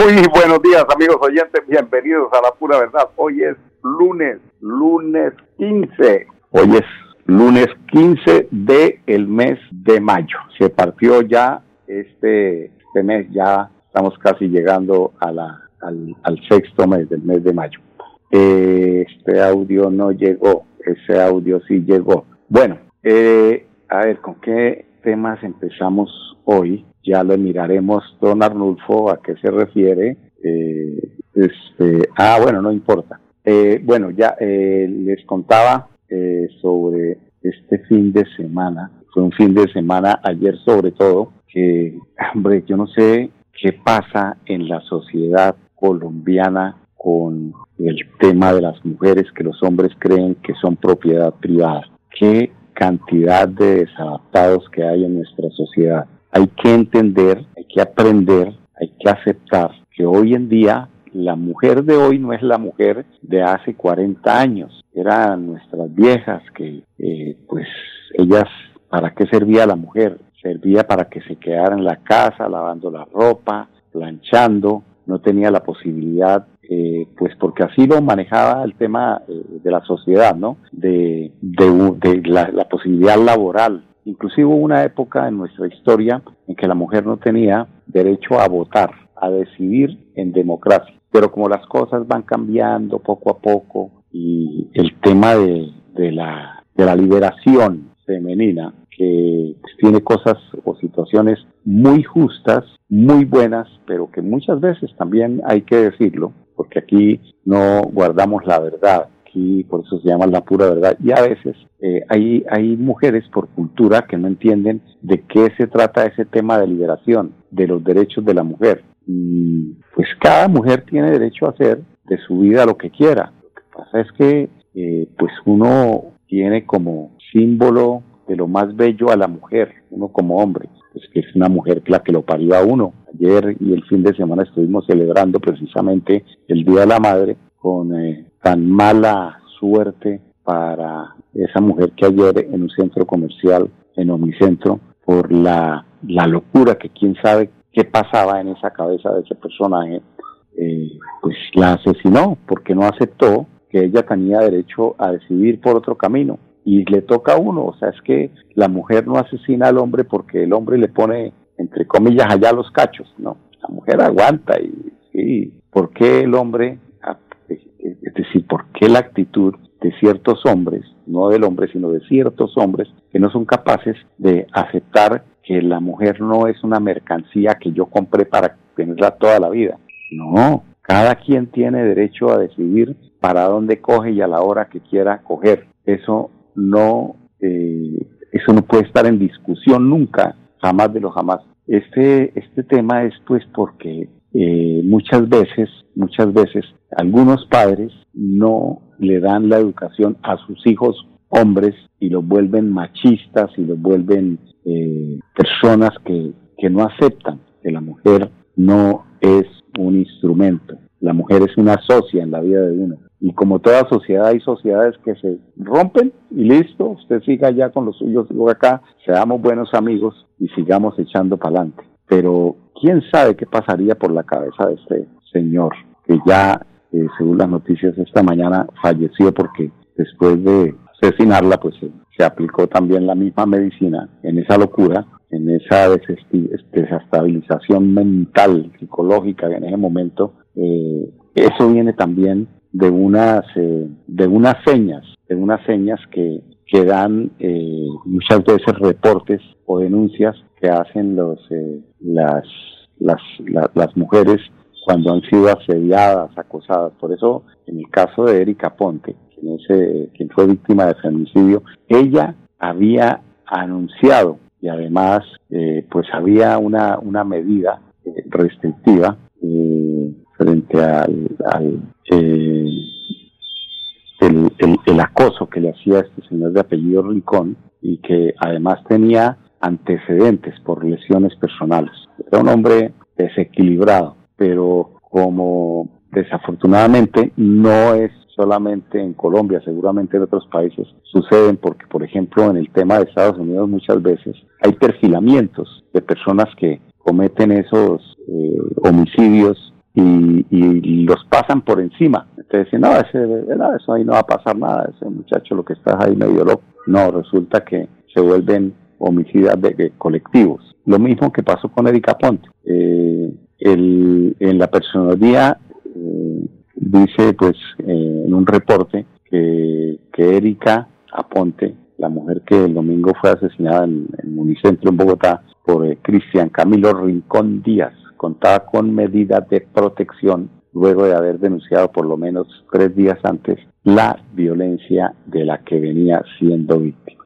Muy buenos días amigos oyentes, bienvenidos a la pura verdad. Hoy es lunes, lunes 15. Hoy es lunes 15 de el mes de mayo. Se partió ya este, este mes, ya estamos casi llegando a la, al, sexto mes del mes de mayo. este audio no llegó, ese audio sí llegó. Bueno, eh, a ver, ¿con qué temas empezamos hoy? Ya lo miraremos, don Arnulfo, a qué se refiere. Eh, este, ah, bueno, no importa. Eh, bueno, ya eh, les contaba sobre este fin de semana. Fue un fin de semana, ayer sobre todo, que, hombre, yo no sé qué pasa en la sociedad colombiana con el tema de las mujeres que los hombres creen que son propiedad privada. Qué cantidad de desadaptados que hay en nuestra sociedad hay que entender, hay que aprender, hay que aceptar que hoy en día la mujer de hoy no es la mujer de hace 40 años. Eran nuestras viejas que, eh, pues, ellas, ¿para qué servía la mujer? Servía para que se quedara en la casa lavando la ropa, planchando, no tenía la posibilidad, eh, pues porque así lo manejaba el tema eh, de la sociedad, ¿no? De, de, la posibilidad laboral, Inclusive hubo una época en nuestra historia en que la mujer no tenía derecho a votar, a decidir en democracia. Pero como las cosas van cambiando poco a poco y el tema de, la, de la liberación femenina, que pues, tiene cosas o situaciones muy justas, muy buenas, pero que muchas veces también hay que decirlo, porque aquí no guardamos la verdad aquí por eso se llama la pura verdad. Y a veces eh, hay, hay mujeres por cultura que no entienden de qué se trata ese tema de liberación, de los derechos de la mujer. Y pues cada mujer tiene derecho a hacer de su vida lo que quiera. Lo que pasa es que eh, pues uno tiene como símbolo de lo más bello a la mujer, uno como hombre, pues que es una mujer la que lo parió a uno. Ayer y el fin de semana estuvimos celebrando precisamente el Día de la Madre con eh, tan mala suerte para esa mujer que ayer en un centro comercial, en Omnicentro, por la, la locura que quién sabe qué pasaba en esa cabeza de ese personaje, eh, pues la asesinó porque no aceptó que ella tenía derecho a decidir por otro camino. Y le toca a uno, o sea, es que la mujer no asesina al hombre porque el hombre le pone, entre comillas, allá los cachos, no, la mujer aguanta y sí, ¿por qué el hombre es decir, ¿por qué la actitud de ciertos hombres, no del hombre, sino de ciertos hombres, que no son capaces de aceptar que la mujer no es una mercancía que yo compré para tenerla toda la vida? No, cada quien tiene derecho a decidir para dónde coge y a la hora que quiera coger. Eso no, eh, eso no puede estar en discusión nunca, jamás de lo jamás. Este, este tema es pues porque eh, muchas veces, muchas veces, algunos padres no le dan la educación a sus hijos hombres y los vuelven machistas y los vuelven eh, personas que, que no aceptan que la mujer no es un instrumento. La mujer es una socia en la vida de uno. Y como toda sociedad, hay sociedades que se rompen y listo, usted siga ya con los suyos, luego acá, seamos buenos amigos y sigamos echando para adelante. Pero quién sabe qué pasaría por la cabeza de este señor, que ya, eh, según las noticias esta mañana, falleció porque después de asesinarla, pues se aplicó también la misma medicina en esa locura en esa desestabilización mental, psicológica en ese momento, eh, eso viene también de unas, eh, de unas señas, de unas señas que, que dan eh, muchas veces reportes o denuncias que hacen los, las, las, las mujeres cuando han sido asediadas, acosadas. Por eso, en el caso de Erika Ponte, quien, es, quien fue víctima de femicidio, ella había anunciado y además eh, pues había una, una medida eh, restrictiva eh, frente al, al el, el, acoso que le hacía este señor de apellido Rincón y que además tenía antecedentes por lesiones personales. Era un hombre desequilibrado, pero como desafortunadamente no es solamente en Colombia, seguramente en otros países suceden porque, por ejemplo, en el tema de Estados Unidos muchas veces hay perfilamientos de personas que cometen esos eh, homicidios y, los pasan por encima. Entonces dicen, no, ese, eso ahí no va a pasar nada, ese muchacho lo que está ahí medio loco. No, resulta que se vuelven homicidas de, colectivos. Lo mismo que pasó con Erika Ponte. Eh, el, en la personalidad eh, dice pues eh, en un reporte que, que Erika Aponte, la mujer que el domingo fue asesinada en, el Unicentro en Bogotá por eh, Cristian Camilo Rincón Díaz, contaba con medidas de protección luego de haber denunciado por lo menos tres días antes la violencia de la que venía siendo víctima.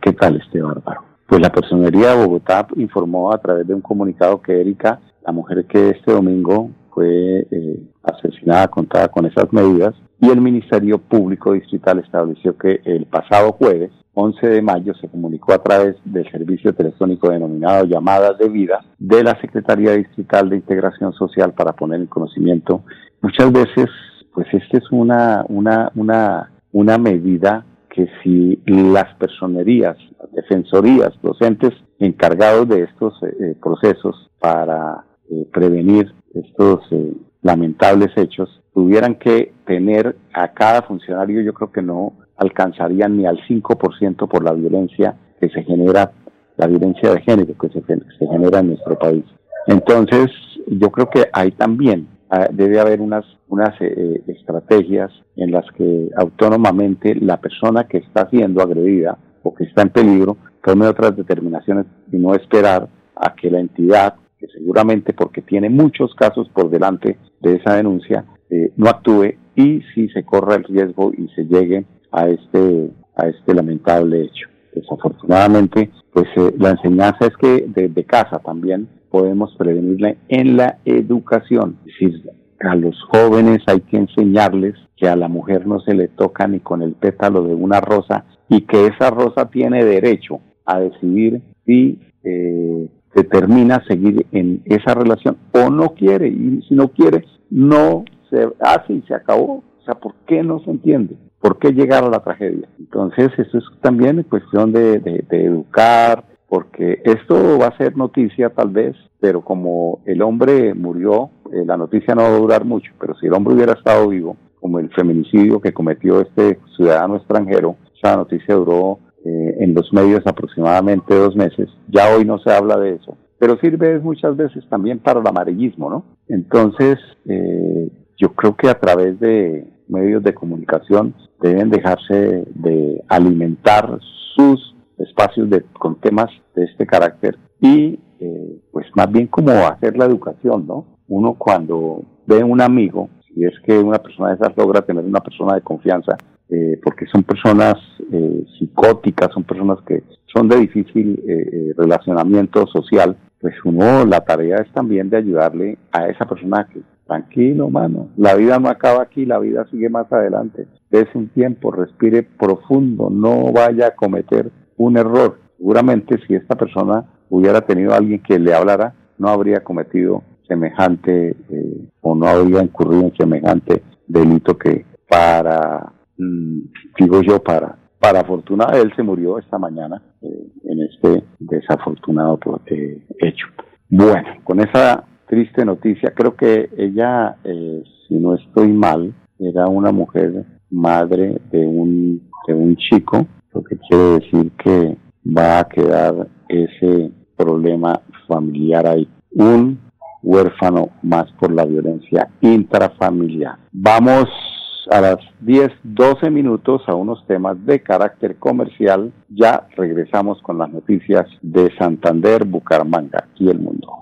¿Qué tal este bárbaro? Pues la Personería de Bogotá informó a través de un comunicado que Erika, la mujer que este domingo fue eh, asesinada contada con esas medidas y el Ministerio Público Distrital estableció que el pasado jueves 11 de mayo se comunicó a través del servicio telefónico denominado Llamadas de Vida de la Secretaría Distrital de Integración Social para poner en conocimiento. Muchas veces, pues esta es una, una, una, una medida que si las personerías, las defensorías, docentes encargados de estos eh, procesos para eh, prevenir estos eh, lamentables hechos, tuvieran que tener a cada funcionario, yo creo que no alcanzarían ni al 5% por la violencia que se genera, la violencia de género que se, genera en nuestro país. Entonces, yo creo que ahí también debe haber unas, unas eh, estrategias en las que autónomamente la persona que está siendo agredida o que está en peligro tome otras determinaciones y no esperar a que la entidad que seguramente porque tiene muchos casos por delante de esa denuncia, eh, no actúe y si se corra el riesgo y se llegue a este, a este lamentable hecho. Desafortunadamente, pues eh, la enseñanza es que desde casa también podemos prevenirle en la educación. A los jóvenes hay que enseñarles que a la mujer no se le toca ni con el pétalo de una rosa y que esa rosa tiene derecho a decidir si eh, determina seguir en esa relación o no quiere y si no quiere no se hace y se acabó. O sea, ¿por qué no se entiende? ¿Por qué llegar a la tragedia? Entonces, eso es también cuestión de, de, educar, porque esto va a ser noticia tal vez, pero como el hombre murió, eh, la noticia no va a durar mucho, pero si el hombre hubiera estado vivo, como el feminicidio que cometió este ciudadano extranjero, esa noticia duró eh, en los medios aproximadamente dos meses. Ya hoy no se habla de eso, pero sirve muchas veces también para el amarillismo, ¿no? Entonces, eh, yo creo que a través de medios de comunicación deben dejarse de alimentar sus espacios de, con temas de este carácter y eh, pues más bien como hacer la educación, ¿no? Uno cuando ve un amigo, si es que una persona de esas logra tener una persona de confianza, eh, porque son personas eh, psicóticas, son personas que son de difícil eh, relacionamiento social, pues uno, la tarea es también de ayudarle a esa persona que, tranquilo, mano, la vida no acaba aquí, la vida sigue más adelante. Es un tiempo, respire profundo, no vaya a cometer un error. Seguramente si esta persona hubiera tenido a alguien que le hablara, no habría cometido semejante o no habría incurrido en semejante delito que para Mm, digo yo, para, para fortuna él se murió esta mañana eh, en este desafortunado eh, hecho. Bueno, con esa triste noticia, creo que ella, eh, si no estoy mal, era una mujer madre de un, de un chico, lo que quiere decir que va a quedar ese problema familiar ahí. Un huérfano más por la violencia intrafamiliar. Vamos a las 10, 12 minutos a unos temas de carácter comercial. Ya regresamos con las noticias de Santander, Bucaramanga y el mundo.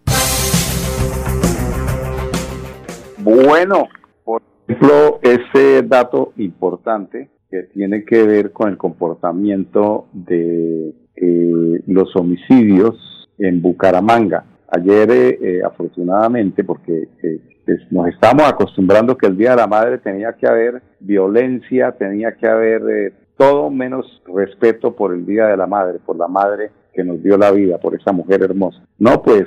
Bueno, por ejemplo, ese dato importante que tiene que ver con el comportamiento de eh, los homicidios en Bucaramanga. Ayer, eh, eh, afortunadamente, porque nos estamos acostumbrando que el Día de la Madre tenía que haber violencia, tenía que haber todo menos respeto por el Día de la Madre, por la madre que nos dio la vida, por esa mujer hermosa. No, pues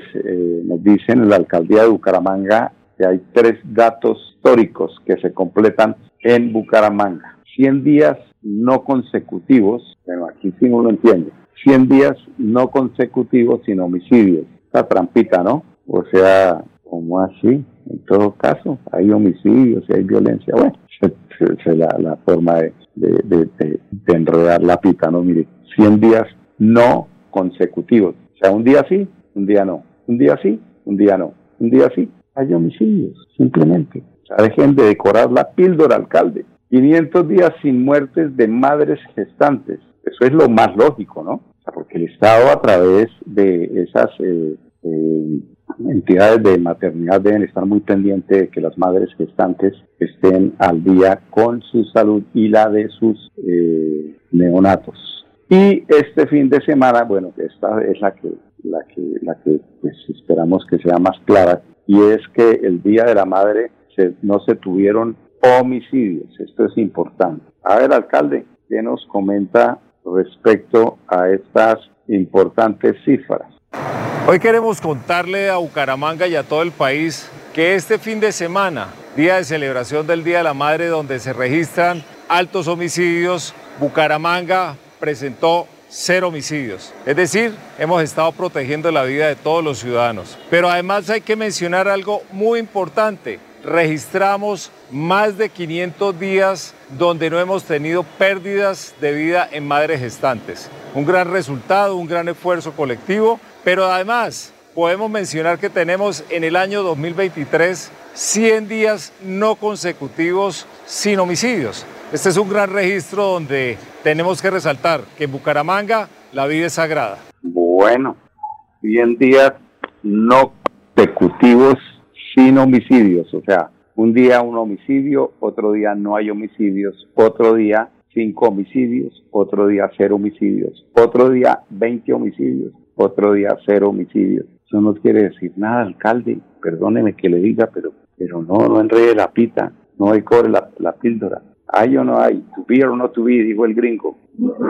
nos dicen en la alcaldía de Bucaramanga que hay tres datos históricos que se completan en Bucaramanga. 100 días no consecutivos, bueno, aquí sí no lo entiende, 100 días no consecutivos sin homicidios. Esta trampita, ¿no? O sea, ¿cómo así? En todo caso, hay homicidios y hay violencia. Bueno, es la, forma de, de, de, enredar la pita, ¿no? Mire, 100 días no consecutivos. O sea, un día sí, un día no. Un día sí, un día no. Un día sí, hay homicidios, simplemente. O sea, dejen de decorar la píldora, alcalde. 500 días sin muertes de madres gestantes. Eso es lo más lógico, ¿no? O sea, porque el Estado a través de esas eh, eh, entidades de maternidad deben estar muy pendientes de que las madres gestantes estén al día con su salud y la de sus eh, neonatos. Y este fin de semana, bueno, esta es la que la que la que pues, esperamos que sea más clara y es que el Día de la Madre no se tuvieron homicidios. Esto es importante. A ver, alcalde, ¿qué nos comenta respecto a estas importantes cifras? Hoy queremos contarle a Bucaramanga y a todo el país que este fin de semana, día de celebración del Día de la Madre, donde se registran altos homicidios, Bucaramanga presentó cero homicidios. Es decir, hemos estado protegiendo la vida de todos los ciudadanos. Pero además hay que mencionar algo muy importante. Registramos más de 500 días donde no hemos tenido pérdidas de vida en madres gestantes. Un gran resultado, un gran esfuerzo colectivo, pero además podemos mencionar que tenemos en el año 2023 100 días no consecutivos sin homicidios. Este es un gran registro donde tenemos que resaltar que en Bucaramanga la vida es sagrada. Bueno, 100 días no consecutivos sin homicidios, o sea, un día un homicidio, otro día no hay homicidios, otro día cinco homicidios, otro día cero homicidios, otro día 20 homicidios, otro día cero homicidios. Eso no quiere decir nada, alcalde, perdóneme que le diga, pero, pero no, no enrede la pita, no hay cobre la, la píldora. ¿Hay o no hay? To be or not to be, dijo el gringo.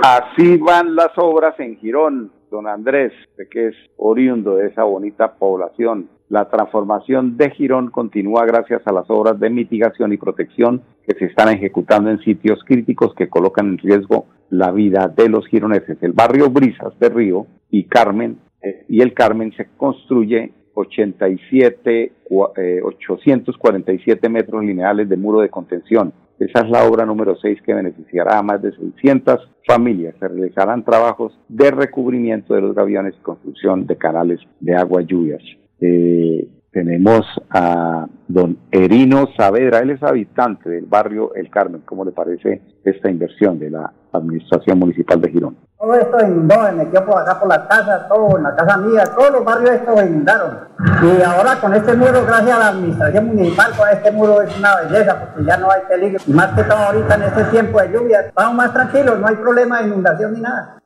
Así van las obras en Girón, don Andrés, que es oriundo de esa bonita población. La transformación de Girón continúa gracias a las obras de mitigación y protección que se están ejecutando en sitios críticos que colocan en riesgo la vida de los gironeses. El barrio Brisas de Río y Carmen eh, y el Carmen se construye 87, 847 eh, metros lineales de muro de contención esa es la obra número 6 que beneficiará a más de 600 familias. Se realizarán trabajos de recubrimiento de los gaviones y construcción de canales de agua lluvias. Eh, tenemos a don Erino Saavedra, él es habitante del barrio El Carmen. ¿Cómo le parece esta inversión de la Administración Municipal de Girón? Todo esto inundó, se metió por acá por las casas, todo, en la casa mía, todos los barrios estos inundaron. Y ahora con este muro, gracias a la administración municipal, con este muro es una belleza, porque ya no hay peligro. Y más que todo ahorita en este tiempo de lluvia, estamos más tranquilos, no hay problema de inundación ni nada.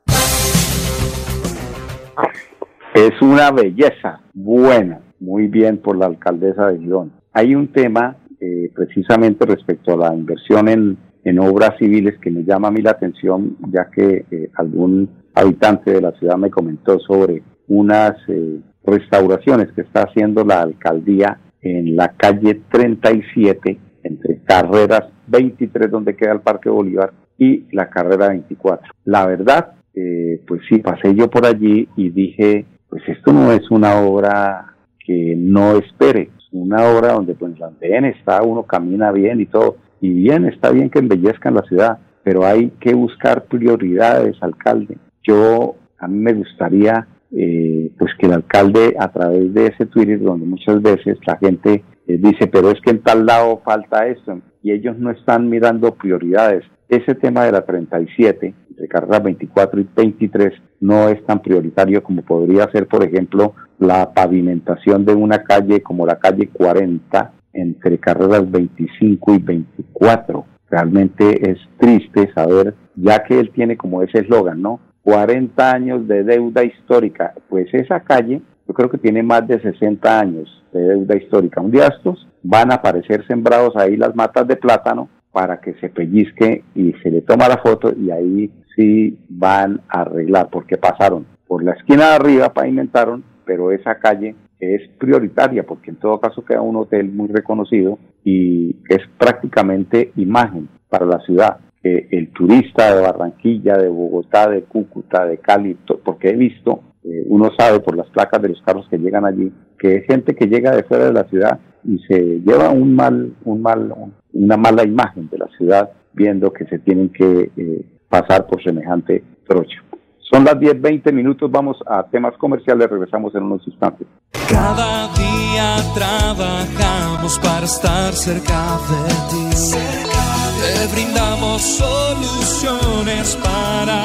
Es una belleza buena, muy bien por la alcaldesa de Girón. Hay un tema eh, precisamente respecto a la inversión en, en, obras civiles que me llama a mí la atención, ya que eh, algún habitante de la ciudad me comentó sobre unas eh, restauraciones que está haciendo la alcaldía en la calle 37, entre carreras 23, donde queda el Parque Bolívar, y la carrera 24. La verdad, pues sí, pasé yo por allí y dije, pues esto no es una obra que no espere, es una obra donde pues bien está, uno camina bien y todo, y bien, está bien que embellezcan la ciudad, pero hay que buscar prioridades, alcalde. Yo, a mí me gustaría eh, pues que el alcalde a través de ese Twitter donde muchas veces la gente eh, dice pero es que en tal lado falta esto y ellos no están mirando prioridades ese tema de la 37 entre carreras 24 y 23 no es tan prioritario como podría ser, por ejemplo, la pavimentación de una calle como la calle 40 entre carreras 25 y 24. Realmente es triste saber, ya que él tiene como ese eslogan, ¿no? 40 años de deuda histórica. Pues esa calle, yo creo que tiene más de 60 años de deuda histórica. Un día estos van a aparecer sembrados ahí las matas de plátano para que se pellizque y se le toma la foto y ahí sí van a arreglar, porque pasaron por la esquina de arriba, pavimentaron, pero esa calle es prioritaria porque en todo caso queda un hotel muy reconocido y es prácticamente imagen para la ciudad. el turista de Barranquilla, de Bogotá, de Cúcuta, de Cali, porque he visto, eh, uno sabe por las placas de los carros que llegan allí, que es gente que llega de fuera de la ciudad y se lleva un mal, un mal, una mala imagen de la ciudad viendo que se tienen que eh, pasar por semejante trocho. Son las 10, 20 minutos, vamos a temas comerciales, regresamos en unos instantes. Cada día trabajamos para estar cerca de ti. Te brindamos soluciones para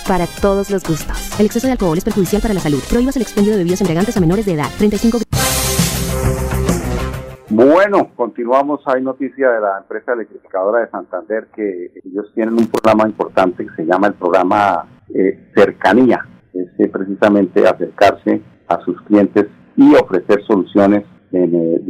para todos los gustos. El exceso de alcohol es perjudicial para la salud. Prohíbas el expendio de bebidas embriagantes a menores de edad. 35 bueno, continuamos. Hay noticia de la empresa electrificadora de Santander que ellos tienen un programa importante que se llama el programa eh, Cercanía. Es eh, precisamente acercarse a sus clientes y ofrecer soluciones en eh,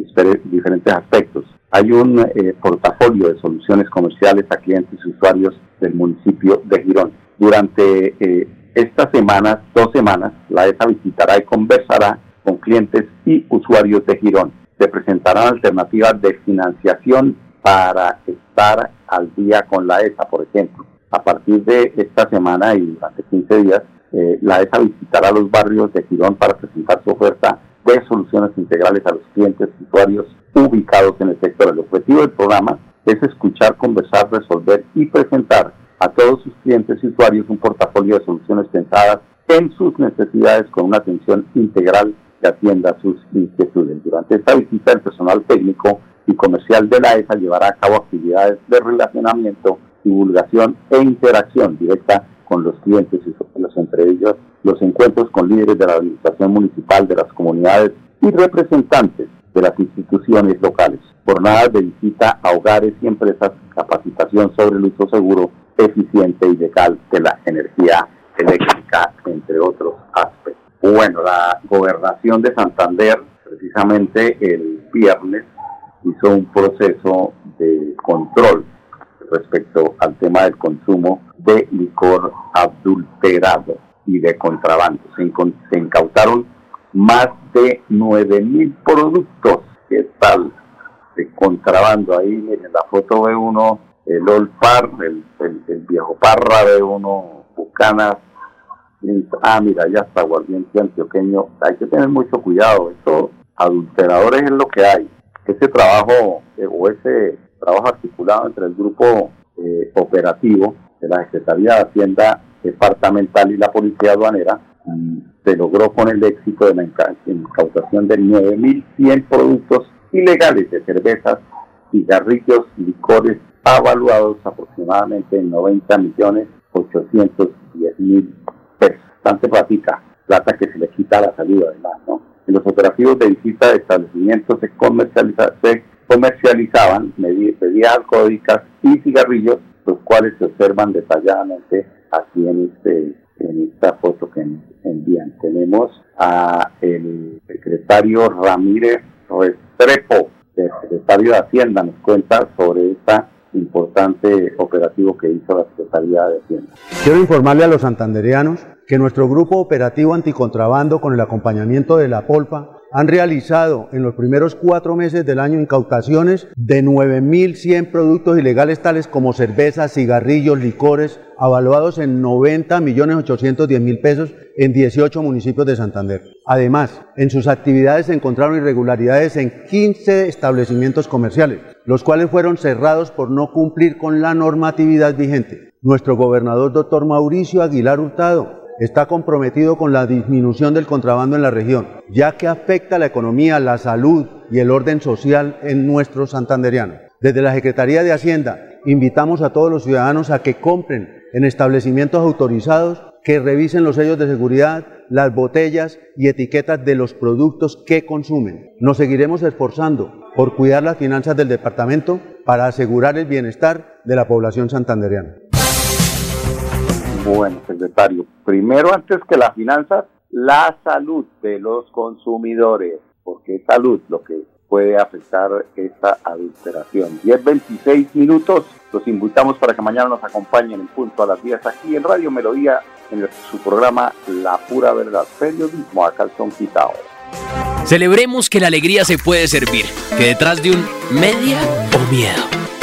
diferentes aspectos. Hay un portafolio de soluciones comerciales a clientes y usuarios del municipio de Girón. Durante estas semanas, dos semanas, la ESA visitará y conversará con clientes y usuarios de Girón. Se presentarán alternativas de financiación para estar al día con la ESA, por ejemplo. A partir de esta semana y durante 15 días, eh, la ESA visitará los barrios de Girón para presentar su oferta de soluciones integrales a los clientes y usuarios ubicados en el sector. El objetivo del programa es escuchar, conversar, resolver y presentar a todos sus clientes y usuarios un portafolio de soluciones pensadas en sus necesidades con una atención integral que atienda sus inquietudes. Durante esta visita, el personal técnico y comercial de la ESA llevará a cabo actividades de relacionamiento, divulgación e interacción directa con los clientes y socios, entre ellos los encuentros con líderes de la administración municipal, de las comunidades y representantes de las instituciones locales. Jornadas de visita a hogares y empresas, capacitación sobre el uso seguro, eficiente y legal de la energía eléctrica, entre otros aspectos. Bueno, la gobernación de Santander, precisamente el viernes, hizo un proceso de control respecto al tema del consumo de licor adulterado. y de contrabando. Se, incautaron más de 9 mil productos. ¿Qué tal? De contrabando. Ahí, miren, la foto ve uno el Old Par, el, el, viejo Parra, ve uno Bucanas. Ah, mira, ya está, guardiente antioqueño. Hay que tener mucho cuidado. Esto, adulteradores es lo que hay. Ese trabajo, eh, o ese trabajo articulado entre el grupo eh, operativo de la Secretaría de Hacienda Departamental y la Policía Aduanera, se logró con el éxito de la incautación de 9.100 productos ilegales de cervezas, cigarrillos, licores, avaluados aproximadamente en 90 millones 810 mil pesos. Bastante platica, plata que se le quita a la salud además, ¿no? En los operativos de visita de establecimientos se, comercializa, se comercializaban bebidas alcohólicas y cigarrillos, los cuales se observan detalladamente aquí en este en esta foto que envían. Tenemos a el secretario Ramírez Restrepo, el secretario de Hacienda, nos cuenta sobre esta importante operativo que hizo la Secretaría de Hacienda. Quiero informarle a los santanderianos que nuestro grupo operativo anticontrabando con el acompañamiento de la Polpa han realizado en los primeros cuatro meses del año incautaciones de 9.100 productos ilegales tales como cervezas, cigarrillos, licores, avaluados en 90.810.000 pesos en 18 municipios de Santander. Además, en sus actividades se encontraron irregularidades en 15 establecimientos comerciales, los cuales fueron cerrados por no cumplir con la normatividad vigente. Nuestro gobernador, doctor Mauricio Aguilar Hurtado, está comprometido con la disminución del contrabando en la región, ya que afecta la economía, la salud y el orden social en nuestro santanderiano. Desde la Secretaría de Hacienda invitamos a todos los ciudadanos a que compren en establecimientos autorizados, que revisen los sellos de seguridad, las botellas y etiquetas de los productos que consumen. Nos seguiremos esforzando por cuidar las finanzas del departamento para asegurar el bienestar de la población santanderiana. Bueno, secretario, primero antes que la finanzas, la salud de los consumidores, porque es salud lo que puede afectar esta adulteración. 10-26 minutos, los invitamos para que mañana nos acompañen en punto a las 10 aquí en Radio Melodía, en su programa La Pura Verdad, periodismo a calzón quitado. Celebremos que la alegría se puede servir, que detrás de un media o miedo